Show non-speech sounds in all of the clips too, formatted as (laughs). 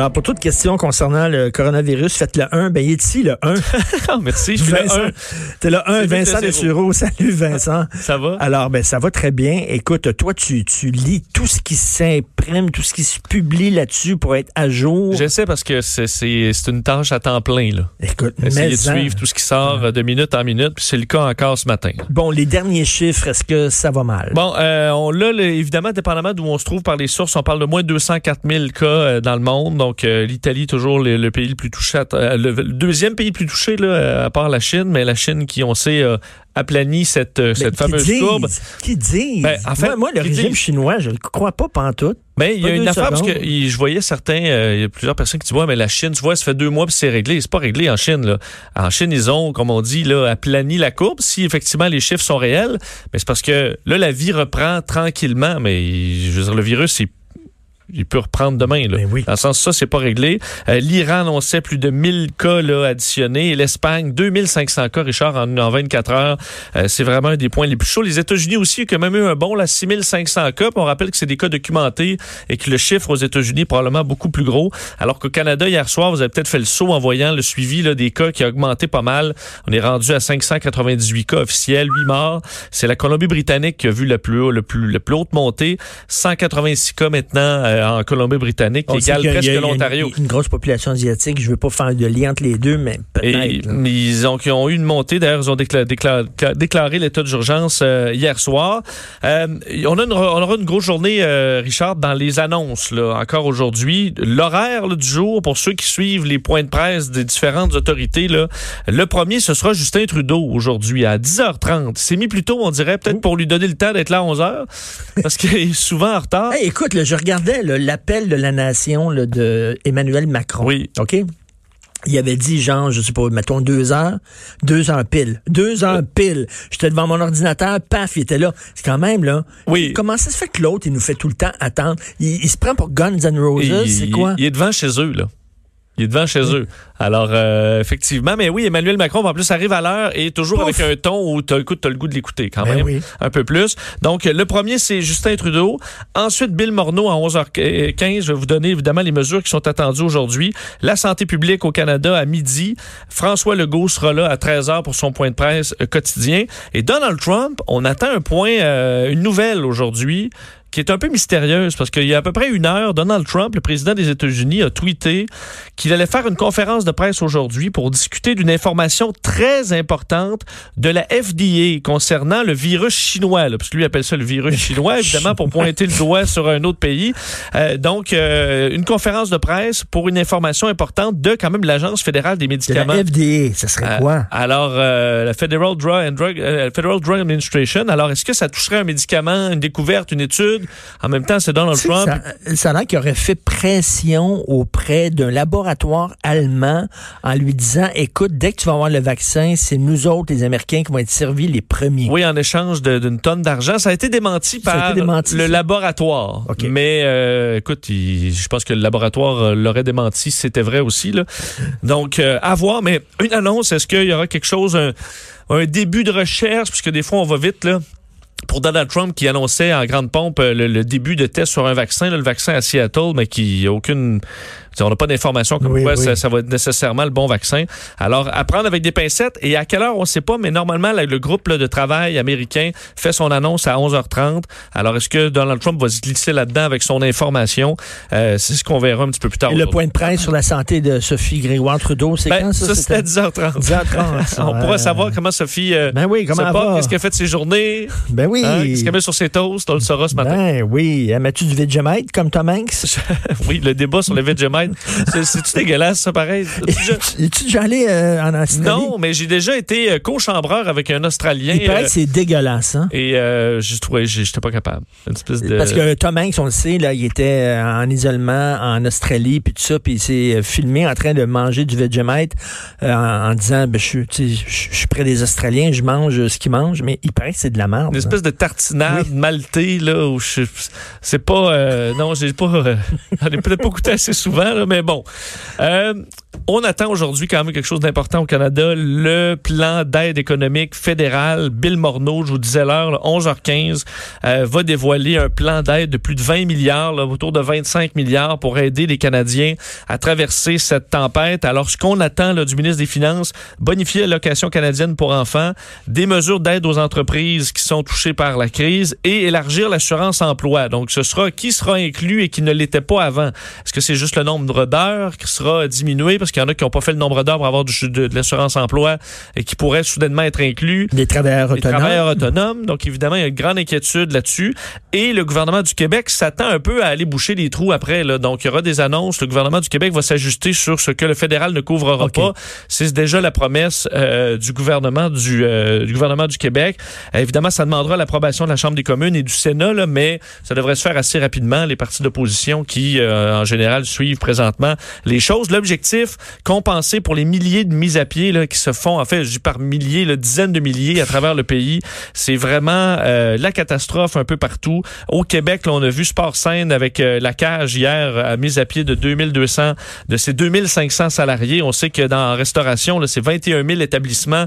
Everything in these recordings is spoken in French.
Alors, pour toute question concernant le coronavirus, faites le 1. Ben, il est ici, le 1. (laughs) Merci, je suis Vincent. le 1. T'es le 1, C'est Vincent Dessureau. (laughs) Salut, Vincent. Ça va? Alors, ben, ça va très bien. Écoute, toi, tu, tu lis tout ce qui tout ce qui se publie là-dessus pour être à jour? J'essaie parce que c'est une tâche à temps plein. Là. Écoute, Essayer de en- suivre tout ce qui sort euh, de minute en minute, puis c'est le cas encore ce matin. Bon, les derniers chiffres, est-ce que ça va mal? Bon, euh, on là, le- évidemment, dépendamment d'où on se trouve par les sources, on parle de moins de 204 000 cas euh, dans le monde. Donc, euh, l'Italie, toujours le, le pays le plus touché, euh, le, le deuxième pays le plus touché, là, à part la Chine, mais la Chine qui, on sait, aplani cette, euh, Mais cette fameuse disent, courbe. Qui disent? Ben, en fait, moi, moi, le régime disent? chinois, je le crois pas pantoute. Mais il y a une affaire parce que je voyais certains, euh, il y a plusieurs personnes qui disent ouais mais la Chine, tu vois, ça fait deux mois puis c'est réglé. C'est pas réglé en Chine là. En Chine ils ont, comme on dit là, aplani la courbe si effectivement les chiffres sont réels. Mais c'est parce que là la vie reprend tranquillement. Mais je veux dire le virus il il peut reprendre demain. Là. Ben oui. Dans le sens, ça, c'est pas réglé. Euh, L'Iran annonçait plus de 1000 cas là, additionnés. Et l'Espagne, 2500 cas, Richard, en, en 24 heures. Euh, c'est vraiment un des points les plus chauds. Les États-Unis aussi, ont quand même eu un bon, là, 6500 cas. Puis on rappelle que c'est des cas documentés et que le chiffre aux États-Unis est probablement beaucoup plus gros. Alors qu'au Canada, hier soir, vous avez peut-être fait le saut en voyant le suivi là, des cas qui a augmenté pas mal. On est rendu à 598 cas officiels, 8 morts. C'est la Colombie-Britannique qui a vu la plus, haut- le plus, la plus haute montée. 186 cas maintenant euh, en Colombie-Britannique, qui égale presque l'Ontario. Une, une grosse population asiatique. Je veux pas faire de lien entre les deux, mais peut-être. ils ont, ils ont eu une montée. D'ailleurs, ils ont décla- décla- décla- déclaré l'état d'urgence euh, hier soir. Euh, on, a une, on aura une grosse journée, euh, Richard, dans les annonces, là, encore aujourd'hui. L'horaire du jour, pour ceux qui suivent les points de presse des différentes autorités, là, le premier, ce sera Justin Trudeau aujourd'hui à 10h30. C'est mis plus tôt, on dirait, peut-être pour lui donner le temps d'être là à 11h, parce qu'il est souvent en retard. Hey, écoute, là, je regardais là, l'appel de la nation là, de Emmanuel Macron. Oui. OK? Il avait dit, genre, je sais pas, mettons deux heures, deux heures pile. Deux heures pile. J'étais devant mon ordinateur, paf, il était là. C'est quand même, là. Oui. Comment ça se fait que l'autre, il nous fait tout le temps attendre? Il, il se prend pour Guns N' Roses, c'est quoi? Il est devant chez eux, là. Il est devant chez eux. Alors, euh, effectivement, mais oui, Emmanuel Macron, en plus, arrive à l'heure et toujours Pouf. avec un ton où tu as, le goût de l'écouter quand Ben même. oui. Un peu plus. Donc, le premier, c'est Justin Trudeau. Ensuite, Bill Morneau à 11h15. Je vais vous donner évidemment les mesures qui sont attendues aujourd'hui. La santé publique au Canada à midi. François Legault sera là à 13h pour son point de presse euh, quotidien. Et Donald Trump, on attend un point, euh, une nouvelle aujourd'hui qui est un peu mystérieuse parce qu'il y a à peu près une heure, Donald Trump, le président des États-Unis, a tweeté qu'il allait faire une conférence de presse aujourd'hui pour discuter d'une information très importante de la FDA concernant le virus chinois, là, parce que lui appelle ça le virus (laughs) chinois, évidemment, pour pointer le doigt sur un autre pays. Euh, donc, euh, une conférence de presse pour une information importante de quand même l'Agence fédérale des De la médicaments. FDA, ça serait Euh, quoi? alors, la Federal Drug, and Drug, Federal Drug Administration. Alors, est-ce que ça toucherait un médicament, une découverte, une étude? En même temps, c'est Donald Trump. Ça, ça a l'air qu'il aurait fait pression auprès d'un laboratoire allemand en lui disant, écoute, dès que tu vas avoir le vaccin, c'est nous autres, les Américains, qui vont être servis les premiers. Oui, en échange d'une tonne d'argent. Ça a été démenti par été démenti, le ça. laboratoire. Mais euh, écoute, il- je pense que le laboratoire euh, l'aurait démenti si c'était vrai aussi. Là. Donc, euh, à voir. Mais une annonce, est-ce qu'il y aura quelque chose, un, un début de recherche, puisque des fois, on va vite, là. Pour Donald Trump qui annonçait en grande pompe euh, le, début de test sur un vaccin, le vaccin à Seattle, mais qui aucune, on n'a pas d'informations comme Oui, quoi oui. Ça, ça va être nécessairement le bon vaccin. Alors, à prendre avec des pincettes. Et à quelle heure, on ne sait pas, mais normalement, là, le groupe là, de travail américain fait son annonce à 11h30. Alors, est-ce que Donald Trump va se glisser là-dedans avec son information? Euh, c'est ce qu'on verra un petit peu plus tard. Et le point de presse sur la santé de Sophie Grégoire Trudeau, c'est Ben, quand ça? ça, c'était? à 10h30. 10h30. ça, (laughs) On pourra savoir comment Sophie euh, Ben oui, comment se qu'est-ce qu'elle fait de ses journées, Ben oui. hein, qu'est-ce qu'elle met sur ses toasts, on le saura ce matin. Ben oui. Mets-tu du Vegemite comme Tom Hanks? (laughs) oui, le débat sur le Vegemite C'est-tu dégueulasse, ça, pareil? (laughs) Es-tu déjà allé euh, en Australie? Non, mais j'ai déjà été euh, co-chambreur avec un Australien. Il paraît que c'est dégueulasse, hein? Et euh, j'ai trouvé, j'étais pas capable. Une espèce de... Parce que Tom Hanks, on le sait, là, il était en isolement en Australie, puis tout ça, puis il s'est filmé en train de manger du Vegemite en, disant, ben, je, suis près des Australiens, je mange ce qu'ils mangent, mais il paraît que c'est de la merde. Une espèce de tartinade maltais, là, où je, c'est pas, non, j'ai pas, (laughs) j'en ai peut-être pas goûté assez souvent, mais bon. Euh, on attend aujourd'hui quand même quelque chose d'important au Canada, le plan d'aide économique fédéral. Bill Morneau, je vous disais l'heure, 11h15, euh, va dévoiler un plan d'aide de plus de 20 milliards, autour de 25 milliards pour aider les Canadiens à traverser cette tempête. Alors, ce qu'on attend là, du ministre des Finances, bonifier l'allocation canadienne pour enfants, des mesures d'aide aux entreprises qui sont touchées par la crise et élargir l'assurance emploi. Donc, ce sera qui sera inclus et qui ne l'était pas avant? Est-ce que c'est juste le nombre d'heures qui sera diminué parce qu'il y en a qui n'ont pas fait le nombre d'heures pour avoir du, de, l'assurance emploi et qui pourraient soudainement être inclus. Des travailleurs autonomes. travailleurs autonomes. Donc, évidemment, il y a une grande inquiétude là-dessus. Et le gouvernement du Québec s'attend un peu à aller boucher les trous après. Là. Donc, il y aura des annonces. Le gouvernement du Québec va s'ajuster sur ce que le fédéral ne couvrira pas. C'est déjà la promesse euh, du gouvernement du, euh, du gouvernement du Québec. évidemment, ça demandera l'approbation de la Chambre des communes et du Sénat, là, mais ça devrait se faire assez rapidement. Les partis d'opposition qui, euh, en général, suivent présentement les choses. L'objectif, compenser pour les milliers de mises à pied là, qui se font, en fait, par milliers, là, dizaines de milliers à travers le pays. C'est vraiment euh, la catastrophe un peu partout. Au Québec, là, on a vu Sport Scène avec euh, la cage hier à mise à pied de 2200, de ces 2500 salariés. On sait que dans la restauration, c'est 21 000 établissements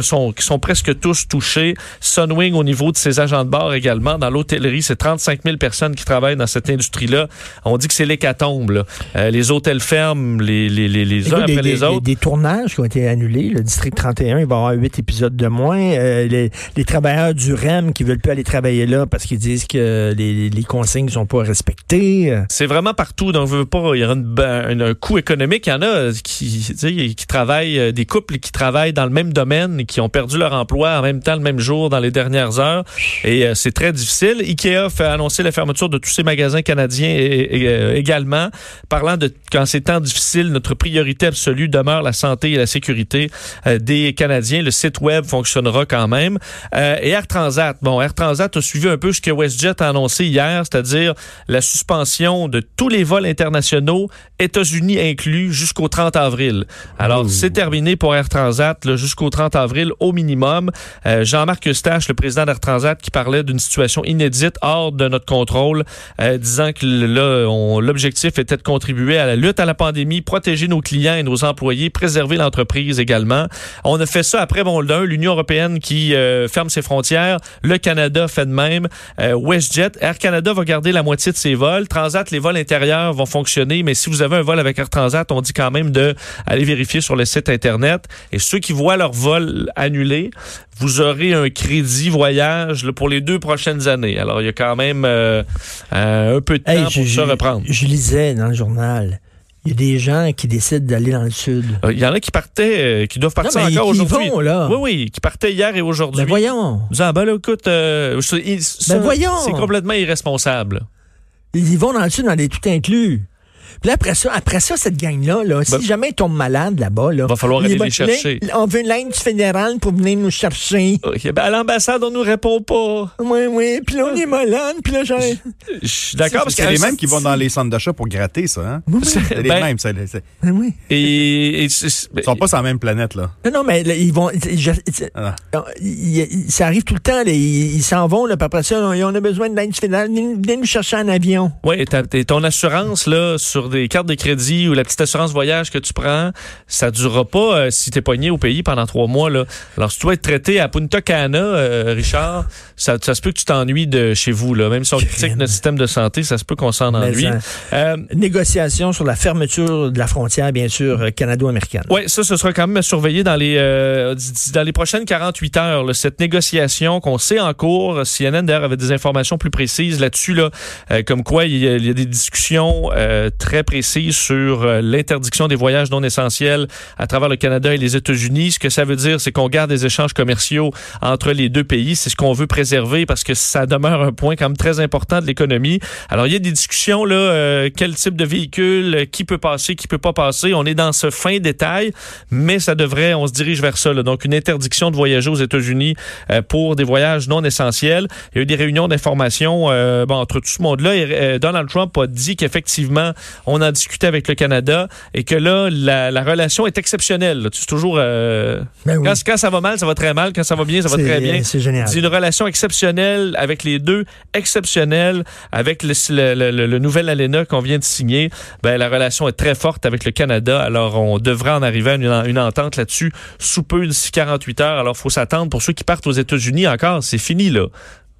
sont, qui sont presque tous touchés. Sunwing au niveau de ses agents de bord également. Dans l'hôtellerie, c'est 35 000 personnes qui travaillent dans cette industrie-là. On dit que c'est l'hécatombe. Euh, les hôtels ferment, les, les, les uns après les autres. Des, tournages qui ont été annulés. Le District 31, il va y avoir huit épisodes de moins. Euh, les, les, travailleurs du REM qui veulent plus aller travailler là parce qu'ils disent que les, les consignes sont pas respectées. C'est vraiment partout. Donc, veut pas, il y une, un coût économique. Il y en a qui, qui travaillent, euh, des couples qui travaillent dans le même domaine et qui ont perdu leur emploi en même temps, le même jour, dans les dernières heures. Et c'est très difficile. Ikea fait annoncer la fermeture de tous ses magasins canadiens et, également, parlant de quand c'est temps difficile, notre priorité absolue demeure la santé et la sécurité euh, des Canadiens. Le site web fonctionnera quand même. Euh, et Air Transat, bon, Air Transat a suivi un peu ce que WestJet a annoncé hier, c'est-à-dire la suspension de tous les vols internationaux, États-Unis inclus, jusqu'au 30 avril. Alors, c'est terminé pour Air Transat jusqu'au 30 avril au minimum. Euh, Jean-Marc Eustache, le président d'Air Transat, qui parlait d'une situation inédite hors de notre contrôle, disant que l'objectif était de contribuer à la lutte à la pandémie, protéger nos clients et nos employés, préserver l'entreprise également. On a fait ça après, bon, l'Union européenne qui euh, ferme ses frontières, le Canada fait de même, euh, WestJet, Air Canada va garder la moitié de ses vols, Transat, les vols intérieurs vont fonctionner, mais si vous avez un vol avec Air Transat, on dit quand même de aller vérifier sur le site Internet. Et ceux qui voient leur vol annulé, vous aurez un crédit voyage là, pour les deux prochaines années. Alors, il y a quand même euh, un peu de temps pour se reprendre. Je lisais dans le journal il y a des gens qui décident d'aller dans le sud. Euh, il y en a qui partaient, euh, qui doivent partir encore aujourd'hui. Oui, oui, qui partaient hier et aujourd'hui. Ben voyons. Disant, ben là, écoute, euh, ben voyons. C'est complètement irresponsable. Ils y vont dans le sud dans des tout inclus. Puis là, après ça, après ça, cette gang-là, là, si ben, jamais ils tombent malades là-bas, là, va falloir aller les chercher. on veut l'aide du fédéral pour venir nous chercher. ben à l'ambassade, on nous répond pas. Oui, oui. Puis là, on est malade. Puis là, j'ai... Je suis d'accord. Parce qu'il y a les mêmes qui vont dans les centres d'achat pour gratter ça. Hein? Oui, C'est les ben, mêmes. C'est, ben oui. Et, ils sont pas sur la même planète, là. Non, non, mais ils vont... Ah. ça arrive tout le temps. ils s'en vont. Là, puis après ça, on a besoin de l'aide du fédéral. Viens nous chercher en avion. Oui, et ton assurance, là, sur des cartes de crédit ou la petite assurance voyage que tu prends, ça durera pas euh, si tu es pogné au pays pendant trois mois. Là. Alors, si tu dois être traité à Punta Cana, euh, Richard, ça, ça, se peut que tu t'ennuies de chez vous. Là. Même si on critique notre système de santé, ça se peut qu'on s'en ennuie. Euh, Négociation sur la fermeture de la frontière, bien sûr, canado-américaine. Oui, ça, ce sera quand même à surveiller dans les, dans les prochaines 48 heures. cette négociation qu'on sait en cours, CNN d'ailleurs avait des informations plus précises là-dessus, là, comme quoi il y, a, il y a des discussions très précises sur euh, l'interdiction des voyages non essentiels à travers le Canada et les États-Unis. Ce que ça veut dire, c'est qu'on garde des échanges commerciaux entre les deux pays. C'est ce qu'on veut préserver préserver parce que ça demeure un point quand même très important de l'économie. Alors, il y a des discussions, là, euh, quel type de véhicule, qui peut passer, qui peut pas passer. On est dans ce fin détail, mais ça devrait, on se dirige vers ça. Là. Donc, une interdiction de voyager aux États-Unis euh, pour des voyages non essentiels. Il y a eu des réunions d'information euh, bon, entre tout ce monde-là. Et, Donald Trump a dit qu'effectivement, on en discutait avec le Canada et que là, la, la relation est exceptionnelle. C'est toujours... Ben oui. quand, quand, ça va mal, ça va très mal. Quand ça va bien, ça va très bien. C'est génial. C'est une relation exceptionnelle avec les deux, exceptionnelle avec le, nouvel ALENA qu'on vient de signer. Ben, la relation est très forte avec le Canada. Alors, on devrait en arriver à une, une entente là-dessus sous peu, d'ici 48 heures. Alors, faut s'attendre pour ceux qui partent aux États-Unis encore. C'est fini, là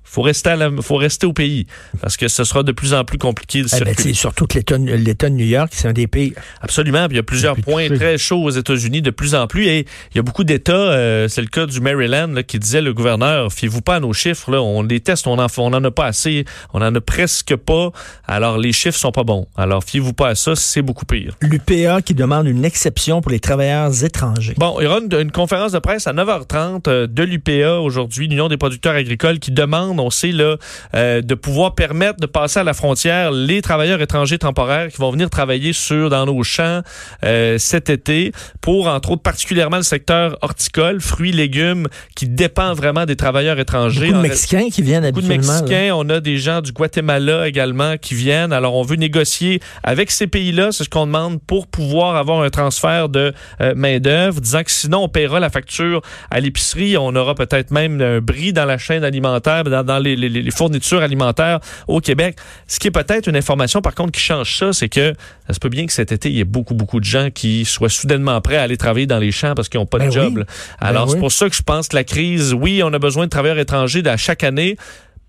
faut rester, à faut rester au pays parce que ce sera de plus en plus compliqué de eh ben, circuler. surtout que l'État de New York, c'est un des pays. Absolument. Puis il y a plusieurs points très chauds aux États-Unis de plus en plus. Et il y a beaucoup d'États, euh, c'est le cas du Maryland, là, qui disait le gouverneur, fiez-vous pas à nos chiffres. Là, on les teste, on en, on en a pas assez, on en a presque pas. Alors les chiffres sont pas bons. Alors fiez-vous pas à ça, c'est beaucoup pire. L'UPA qui demande une exception pour les travailleurs étrangers. Bon, il y aura une, une conférence de presse à 9h30 euh, de l'UPA aujourd'hui, l'Union des producteurs agricoles, qui demande on sait, là, euh, de pouvoir permettre de passer à la frontière les travailleurs étrangers temporaires qui vont venir travailler sur dans nos champs euh, cet été pour, entre autres, particulièrement le secteur horticole, fruits, légumes, qui dépend vraiment des travailleurs étrangers. Beaucoup de Mexicains qui viennent Beaucoup de Mexicains. On a des gens du Guatemala également qui viennent. Alors, on veut négocier avec ces pays-là. C'est ce qu'on demande pour pouvoir avoir un transfert de euh, main-d'œuvre, disant que sinon, on paiera la facture à l'épicerie. On aura peut-être même un bris dans la chaîne alimentaire, dans, dans les, les, les, fournitures alimentaires au Québec. Ce qui est peut-être une information, par contre, qui change ça, c'est que ça se peut bien que cet été, il y ait beaucoup, beaucoup de gens qui soient soudainement prêts à aller travailler dans les champs parce qu'ils n'ont pas de ben job. Oui. Alors, ben c'est oui. pour ça que je pense que la crise, oui, on a besoin de travailleurs étrangers à chaque année,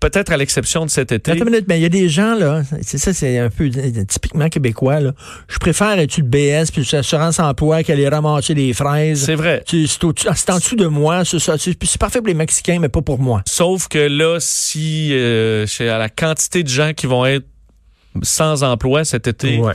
peut-être à l'exception de cet été. Attends une minute, mais il y a des gens, là, c'est ça, c'est un peu typiquement québécois, là. Je préfère être le BS puis l'assurance emploi qu'aller ramasser les fraises. C'est vrai. C'est en dessous de moi, c'est ça. C'est parfait pour les Mexicains, mais pas pour moi. Sauf que là, si euh, à la quantité de gens qui vont être sans emploi cet été, ouais.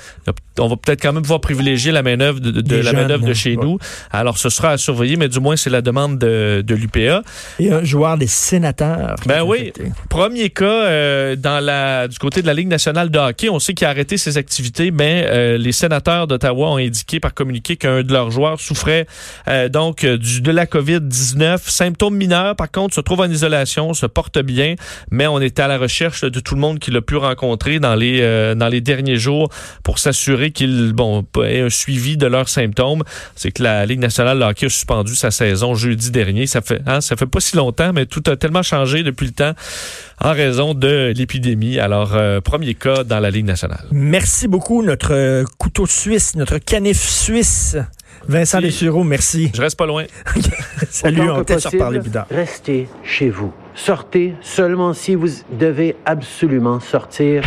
On va peut-être quand même pouvoir privilégier la main-d'œuvre de, de la main-d'œuvre de chez ouais. nous. Alors, ce sera à surveiller, mais du moins, c'est la demande de, de l'UPA. Et un joueur des sénateurs. Ben oui. Premier cas euh, dans la du côté de la Ligue nationale de hockey. On sait qu'il a arrêté ses activités, mais euh, les sénateurs d'Ottawa ont indiqué par communiqué qu'un de leurs joueurs souffrait euh, donc du, de la COVID-19. Symptômes mineurs, par contre, se trouve en isolation, se porte bien, mais on était à la recherche de tout le monde qu'il a pu rencontrer dans les euh, dans les derniers jours pour s'assurer qu'ils bon aient un suivi de leurs symptômes. C'est que la Ligue nationale de hockey a suspendu sa saison jeudi dernier. Ça fait hein, ça fait pas si longtemps, mais tout a tellement changé depuis le temps en raison de l'épidémie. Alors euh, premier cas dans la Ligue nationale. Merci beaucoup notre couteau suisse, notre canif suisse. Vincent Dessureau, merci. Je reste pas loin. (laughs) Salut, on peut-être se reparler plus tard. Restez chez vous. Sortez seulement si vous devez absolument sortir.